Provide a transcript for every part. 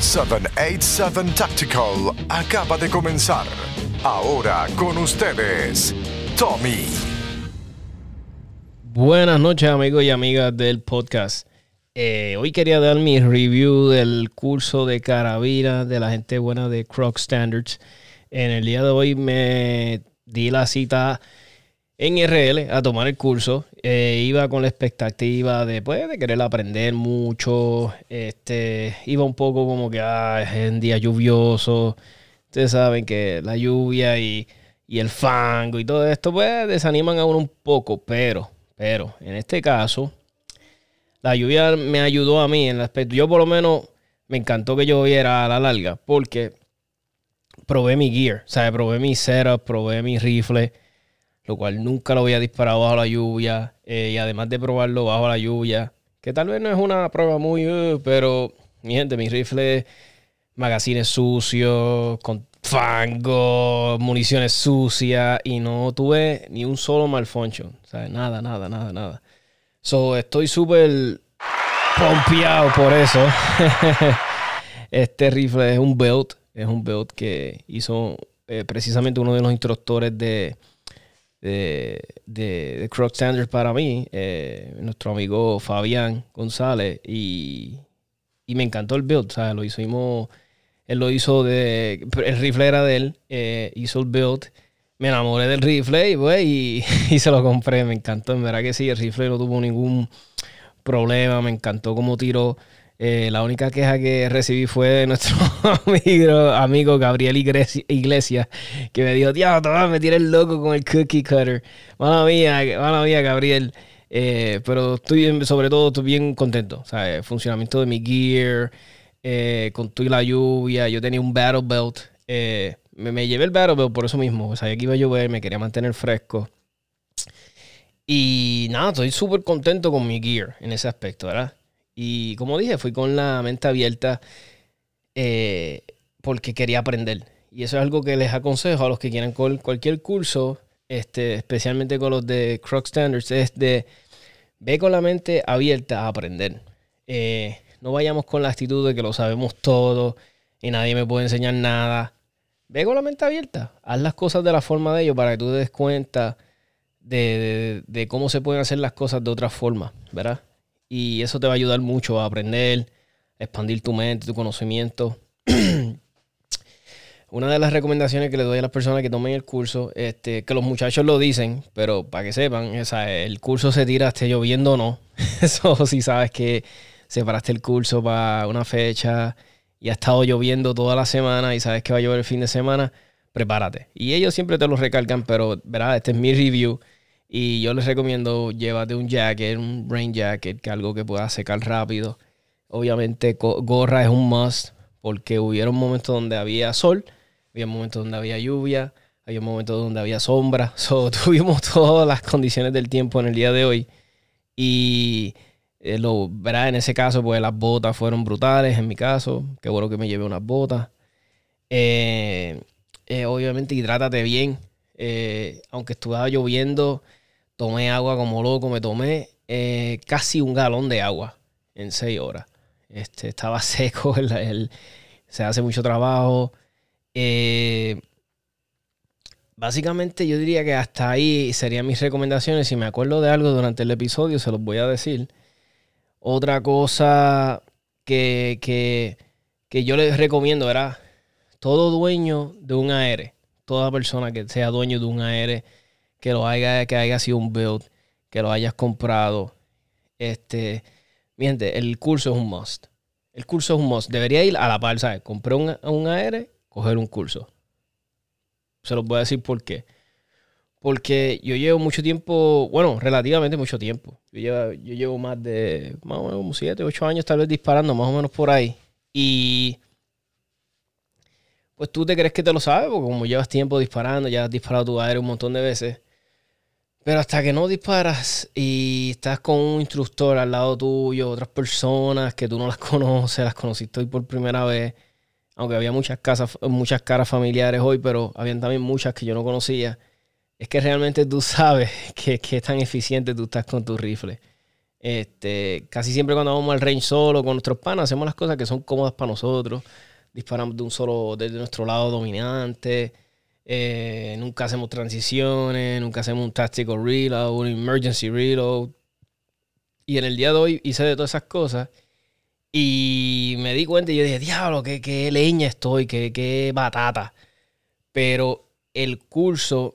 787 Tactical acaba de comenzar. Ahora con ustedes, Tommy. Buenas noches amigos y amigas del podcast. Eh, hoy quería dar mi review del curso de carabina de la gente buena de Croc Standards. En el día de hoy me di la cita en RL a tomar el curso. Eh, iba con la expectativa de, pues, de querer aprender mucho. Este, iba un poco como que ah, es un día lluvioso. Ustedes saben que la lluvia y, el fango y todo esto, pues desaniman a uno un poco. Pero, pero, en este caso, la lluvia me ayudó a mí en el aspecto. Yo, por lo menos, me encantó que lloviera a la larga porque probé mi gear. O sea, probé mi setup, probé mi rifle lo cual nunca lo había disparado bajo la lluvia. Eh, y además de probarlo bajo la lluvia, que tal vez no es una prueba muy, uh, pero mi gente, mi rifle, magazines sucios, con fango, municiones sucias, y no tuve ni un solo malfunction. O sea, nada, nada, nada, nada. So, estoy súper pompeado por eso. este rifle es un build, es un build que hizo eh, precisamente uno de los instructores de de, de, Croc Standards para mí, eh, nuestro amigo Fabián González, y, me encantó el build, sea Lo hicimos, él lo hizo de, el rifle era de él, eh, hizo el build, me enamoré del rifle y, pues, y, y, se lo compré, me encantó, en verdad que sí, el rifle no tuvo ningún problema, me encantó cómo tiró. Eh, la única queja que recibí fue de nuestro amigo, Gabriel Iglesias, que me dijo, tío, te me tiré el loco con el cookie cutter. Mala mía, mala mía, Gabriel. Eh, pero estoy, sobre todo, estoy bien contento. El funcionamiento de mi gear, eh, con tu y la lluvia. Yo tenía un Battle Belt. me, me, llevé el Battle Belt por eso mismo. Sea, aquí iba a llover, me quería mantener fresco. Y nada, estoy súper contento con mi gear en ese aspecto, ¿verdad? Y como dije, fui con la mente abierta eh, porque quería aprender. Y eso es algo que les aconsejo a los que quieran cualquier curso, este, especialmente con los de Croc Standards, es de ve con la mente abierta a aprender. Eh, no vayamos con la actitud de que lo sabemos todo y nadie me puede enseñar nada. Ve con la mente abierta. Haz las cosas de la forma de ellos para que tú te des cuenta de, de cómo se pueden hacer las cosas de otra forma, ¿verdad? Y eso te va a ayudar mucho a aprender, a expandir tu mente, tu conocimiento. Una de las recomendaciones que le doy a las personas que tomen el curso, este, que los muchachos lo dicen, pero para que sepan, el curso se tira esté lloviendo o no. Eso si sabes que separaste el curso para una fecha y ha estado lloviendo toda la semana y sabes que va a llover el fin de semana, prepárate. Y ellos siempre te lo recargan, pero verá, este es mi review. Y yo les recomiendo llévate un jacket, un rain jacket, que algo que pueda secar rápido. Obviamente gorra es un must porque hubieron momentos donde había sol, había momentos donde había lluvia, había momentos donde había sombra. So, tuvimos todas las condiciones del tiempo en el día de hoy. Y eh, lo verá en ese caso, pues las botas fueron brutales en mi caso. Qué bueno que me llevé unas botas. Eh, eh, obviamente hidrátate bien. aunque estuviera lloviendo, Tomé agua como loco, me tomé eh, casi un galón de agua en seis horas. Este, estaba seco, se hace mucho trabajo. Eh, básicamente yo diría que hasta ahí serían mis recomendaciones. Si me acuerdo de algo durante el episodio, se los voy a decir. Otra cosa que, que yo les recomiendo era todo dueño de un AR, toda persona que sea dueño de un AR que lo haya, que haya sido un build, que lo hayas comprado. Este, miente, el curso es un must. El curso es un must. Debería ir a la par, ¿sabes? Compré un, un coger un curso. Se los voy a decir por qué. Porque yo llevo mucho tiempo, bueno, relativamente mucho tiempo. Yo llevo, yo llevo más de, más o menos como 7, 8 años tal vez disparando, más o menos por ahí. Y pues tú te crees que te lo sabes, porque como llevas tiempo disparando, ya has disparado tu AR un montón de veces, pero hasta que no disparas y estás con un instructor al lado tuyo, otras personas que tú no las conoces, las conociste hoy por primera vez, aunque había muchas, casas, muchas caras familiares hoy, pero habían también muchas que yo no conocía, es que realmente tú sabes que, que tan eficiente tú estás con tu rifle. Este, casi siempre cuando vamos al range solo con nuestros panas, hacemos las cosas que son cómodas para nosotros. Disparamos de un solo, desde nuestro lado dominante. Eh, nunca hacemos transiciones, nunca hacemos un tactical reload, un emergency reload. Y en el día de hoy hice de todas esas cosas. Y me di cuenta y yo dije, diablo, qué, qué leña estoy, qué, qué batata. Pero el curso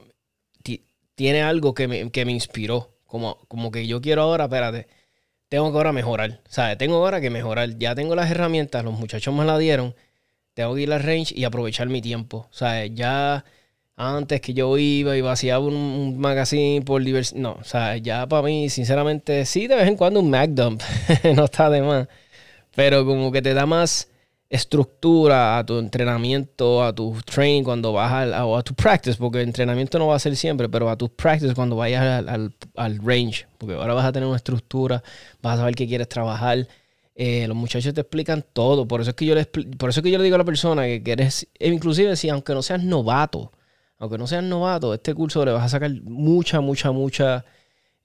tiene algo que me, que me inspiró. Como, como que yo quiero ahora, espérate, tengo que ahora mejorar. ¿Sabes? Tengo ahora que mejorar. Ya tengo las herramientas, los muchachos me las dieron. Tengo que ir al range y aprovechar mi tiempo. ¿Sabes? Ya antes que yo iba y vaciaba un, magazine por diversidad. No, o sea, ya para mí, sinceramente, sí, de vez en cuando un Mac Dump. no está de más. Pero como que te da más estructura a tu entrenamiento, a tu training cuando vas al, a, a tu practice, porque el entrenamiento no va a ser siempre, pero a tu practice cuando vayas al, range, porque ahora vas a tener una estructura, vas a saber qué quieres trabajar. Eh, los muchachos te explican todo, por eso es que yo le, por eso que yo le digo a la persona que, quieres e inclusive si aunque no seas novato, aunque no seas novato, este curso le vas a sacar mucha, mucha, mucha,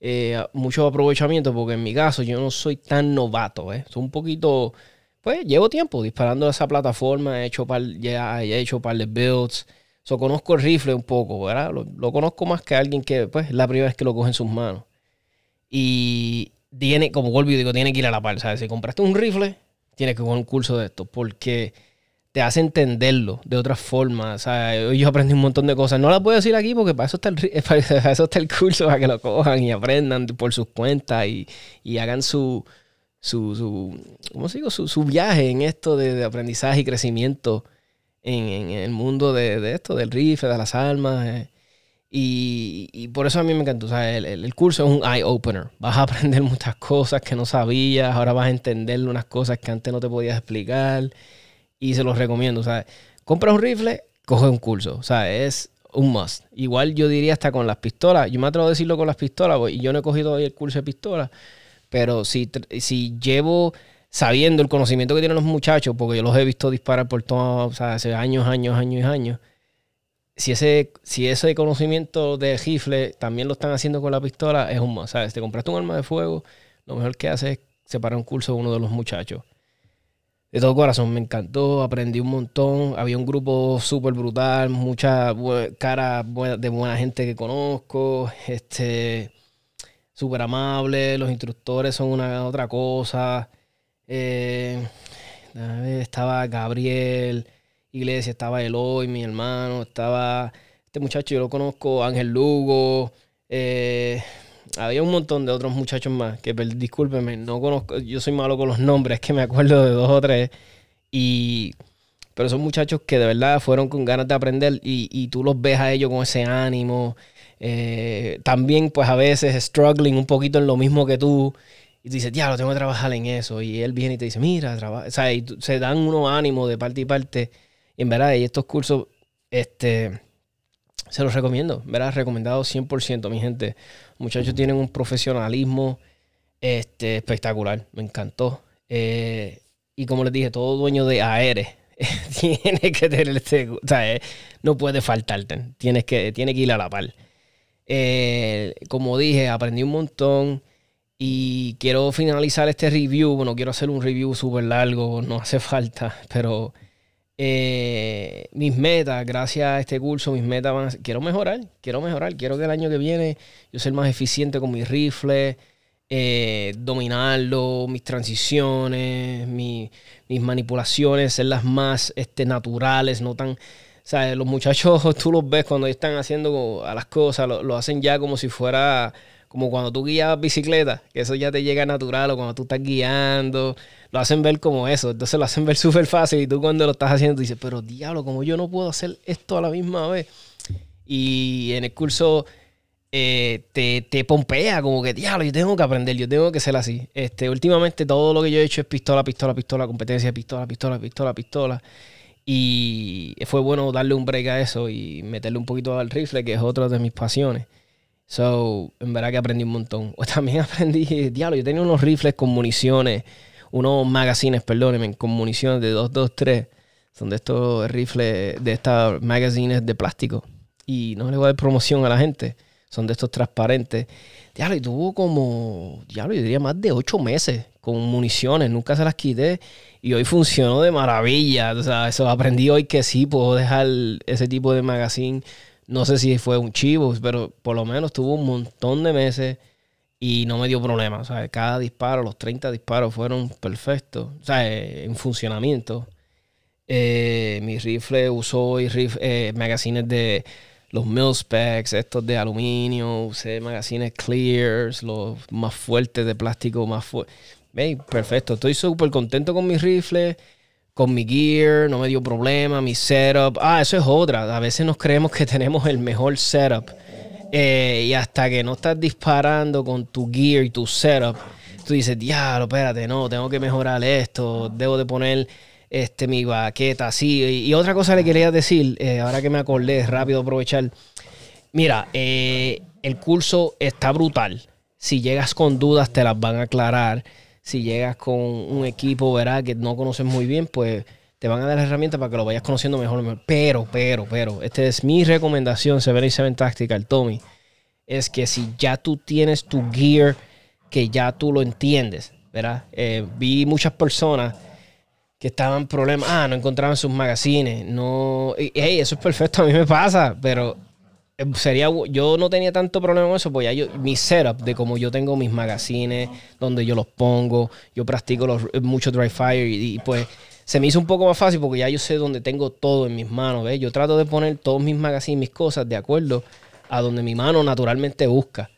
eh, mucho aprovechamiento, porque en mi caso yo no soy tan novato, ¿eh? Soy un poquito, pues llevo tiempo disparando esa plataforma, he hecho par, ya he hecho par de builds, so, conozco el rifle un poco, ¿verdad? Lo, conozco más que alguien que, pues, la primera vez que lo coge en sus manos. Y tiene, como vuelvo y digo, tiene que ir a la par, ¿sabes? Si compraste un rifle, tienes que coger un curso de esto, porque te hace entenderlo de otra forma. O sea, yo aprendí un montón de cosas. No las puedo decir aquí porque para eso está el, para eso está el curso, para que lo cojan y aprendan por sus cuentas y, y hagan su, su, su, ¿cómo digo? Su, su, viaje en esto de, aprendizaje y crecimiento en, en el mundo de, de, esto, del rifle, de las armas. Eh. Y, y, por eso a mí me encantó. O sea, el, el, curso es un eye-opener. Vas a aprender muchas cosas que no sabías, ahora vas a entender unas cosas que antes no te podías explicar y se los recomiendo. O sea, compra un rifle, coge un curso. O sea, es un must. Igual yo diría hasta con las pistolas. Yo me atrevo a decirlo con las pistolas, y yo no he cogido hoy el curso de pistolas. Pero si, si llevo sabiendo el conocimiento que tienen los muchachos, porque yo los he visto disparar por todo, o sea, hace años, años, años y años. Si ese, si ese conocimiento de rifle también lo están haciendo con la pistola, es un must. ¿sabes? Te compraste un arma de fuego, lo mejor que haces es separar un curso de uno de los muchachos de todo corazón, me encantó, aprendí un montón. Había un grupo súper brutal, mucha cara de buena gente que conozco, este, súper amable, los instructores son una otra cosa. Eh, estaba Gabriel Iglesia, estaba Eloy, mi hermano, estaba este muchacho, yo lo conozco, Ángel Lugo. Eh, había un montón de otros muchachos más que, discúlpeme, no conozco, yo soy malo con los nombres, que me acuerdo de dos o tres. Y, pero son muchachos que de verdad fueron con ganas de aprender y, tú los ves a ellos con ese ánimo. Eh, también, pues a veces struggling un poquito en lo mismo que tú. Y tú dices, lo tengo que trabajar en eso. Y él viene y te dice, mira, trabaja. O sea, y se dan unos ánimos de parte y parte. Y en verdad, y estos cursos, este se los recomiendo, ¿verdad? Recomendado 100%, mi gente. Muchachos tienen un profesionalismo este, espectacular, me encantó. Eh, y como les dije, todo dueño de AR tiene que tener este, o sea, eh, no puede faltarte, tienes que, tiene que ir a la par. Eh, como dije, aprendí un montón y quiero finalizar este review. Bueno, quiero hacer un review súper largo, no hace falta, pero eh, mis metas, gracias a este curso, mis metas van a ser, quiero mejorar, quiero mejorar, quiero que el año que viene yo sea más eficiente con mis rifles, eh, dominarlo, mis transiciones, mis manipulaciones, ser las más este, naturales, no tan... Sea, los muchachos, tú los ves cuando están haciendo a las cosas, lo hacen ya como si fuera como cuando tú guías bicicleta, que eso ya te llega natural, o cuando tú estás guiando, lo hacen ver como eso. Entonces lo hacen ver súper fácil y tú cuando lo estás haciendo dices, pero diablo, como yo no puedo hacer esto a la misma vez. Y en el curso eh, te, te, pompea, como que diablo, yo tengo que aprender, yo tengo que ser así. Este, últimamente todo lo que yo he hecho es pistola, pistola, pistola, competencia, pistola, pistola, pistola, pistola. Y fue bueno darle un break a eso y meterle un poquito al rifle, que es otra de mis pasiones. So, en verdad que aprendí un montón. También aprendí, diablo, yo tenía unos rifles con municiones, unos magazines, perdónenme, con municiones de 223. Son de estos rifles, de estas magazines de plástico. Y no le voy a dar promoción a la gente. son de estos transparentes. Diablo, y tuvo como, diablo, yo diría más de ocho meses con municiones, nunca se las quité y hoy funcionó de maravilla. O sea, eso aprendí hoy que sí, puedo dejar ese tipo de magazine. No sé si fue un chivo, pero por lo menos tuvo un montón de meses y no me dio problema. O sea, cada disparo, los 30 disparos fueron perfectos, o sea, eh, en funcionamiento. Eh, mi rifle usó hoy eh, magazines de los mil specs, estos de aluminio, usé magazines clears, los más fuertes de plástico, más fuertes. perfecto, estoy súper contento con mi rifle, con mi gear, no me dio problema, mi setup. Ah, eso es otra. A veces nos creemos que tenemos el mejor setup. Eh, y hasta que no estás disparando con tu gear y tu setup, tú dices, diablo, espérate, no, tengo que mejorar esto, debo de poner este, mi baqueta así. Y, otra cosa le quería decir, eh, ahora que me acordé, rápido aprovechar. Mira, eh, el curso está brutal. Si llegas con dudas, te las van a aclarar. Si llegas con un equipo, verá, que no conoces muy bien, pues te van a dar las herramientas para que lo vayas conociendo mejor. Pero, pero, pero, esta es mi recomendación, 77 Tactical, Tommy, es que si ya tú tienes tu gear, que ya tú lo entiendes, ¿verdad? Eh, vi muchas personas que estaban problemas, ah, no encontraban sus magazines, no, hey, eso es perfecto, a mí me pasa, pero sería, yo no tenía tanto problema con eso, pues ya yo, mi setup de cómo yo tengo mis magazines, donde yo los pongo, yo practico los, eh, mucho dry fire y, pues se me hizo un poco más fácil porque ya yo sé dónde tengo todo en mis manos, ¿ves? Yo trato de poner todos mis magazines, mis cosas de acuerdo a donde mi mano naturalmente busca.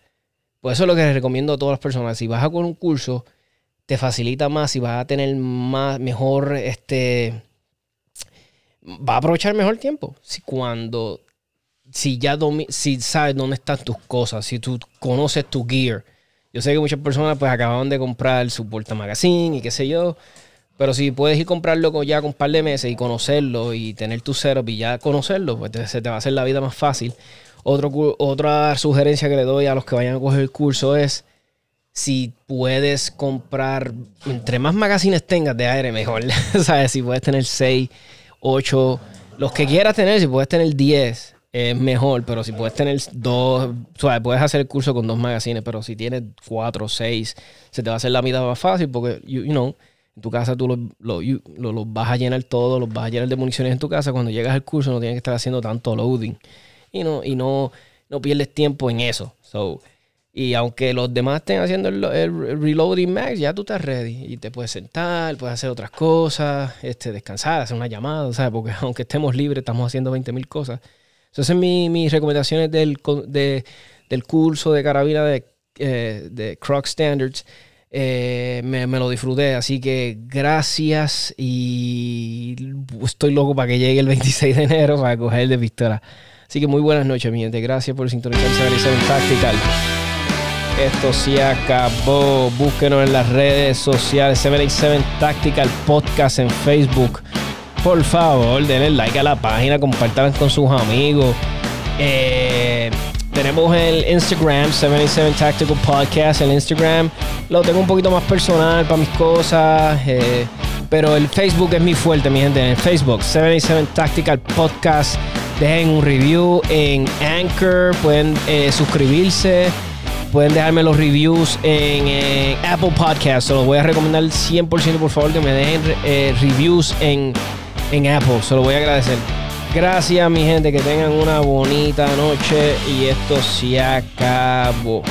Pues eso es lo que les recomiendo a todas las personas. Si vas a con un curso, te facilita más y vas a tener más, mejor, este, va a aprovechar mejor tiempo. Si cuando, si ya si sabes dónde están tus cosas, si tú conoces tu gear. Yo sé que muchas personas pues acababan de comprar su porta magazine y qué sé yo. Pero si puedes ir comprarlo ya con un par de meses y conocerlo y tener tu setup y ya conocerlo, pues se te va a hacer la vida más fácil. Otro, otra sugerencia que le doy a los que vayan a coger el curso es si puedes comprar, entre más magazines tengas de aire, mejor. ¿Sabes? Si puedes tener 6, 8, los que quieras tener, si puedes tener 10, es mejor. Pero si puedes tener 2, o puedes hacer el curso con dos magazines, pero si tienes 4, 6, se te va a hacer la vida más fácil porque, you, know, en tu casa tú los lo, vas a llenar todo, los vas a llenar de municiones en tu casa. Cuando llegas al curso no tienes que estar haciendo tanto loading. Y no, y no, no pierdes tiempo en eso. So, y aunque los demás estén haciendo el, reloading max, ya tú estás ready. Y te puedes sentar, puedes hacer otras cosas, este, descansar, hacer una llamada, ¿sabes? Porque aunque estemos libres, estamos haciendo 20.000 cosas. Esas son mis, recomendaciones del, del curso de carabina de, eh, Croc Standards. Eh, me, lo disfruté, así que gracias y estoy loco para que llegue el 26 de enero para coger de pistola. Así que muy buenas noches, mi gente. Gracias por sintonizarse en Tactical. Esto se acabó. Búsquenos en las redes sociales. 77 Tactical Podcast en Facebook. Por favor, denle like a la página, compartan con sus amigos. Eh, tenemos el Instagram, 77 Tactical Podcast. El Instagram lo tengo un poquito más personal para mis cosas. Eh, pero el Facebook es mi fuerte, mi gente. En el Facebook, 77 Tactical Podcast. Dejen un review en Anchor. Pueden eh, suscribirse. Pueden dejarme los reviews en, Apple Podcasts. Se los voy a recomendar 100% por favor que me dejen reviews en, en Apple. Se los voy a agradecer. Gracias mi gente, que tengan una bonita noche y esto se acabó.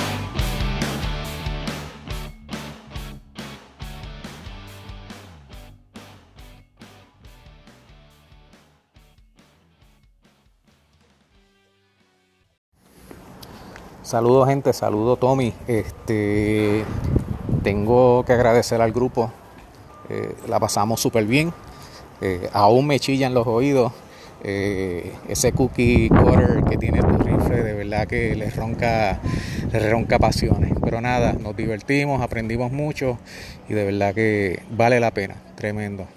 Saludos gente, saludo Tommy. Este, tengo que agradecer al grupo. Eh, la pasamos súper bien. Eh, aún me chillan los oídos. Eh, ese cookie cutter que tiene tu rifle, de verdad que le ronca, ronca pasiones. Pero nada, nos divertimos, aprendimos mucho y de verdad que vale la pena. Tremendo.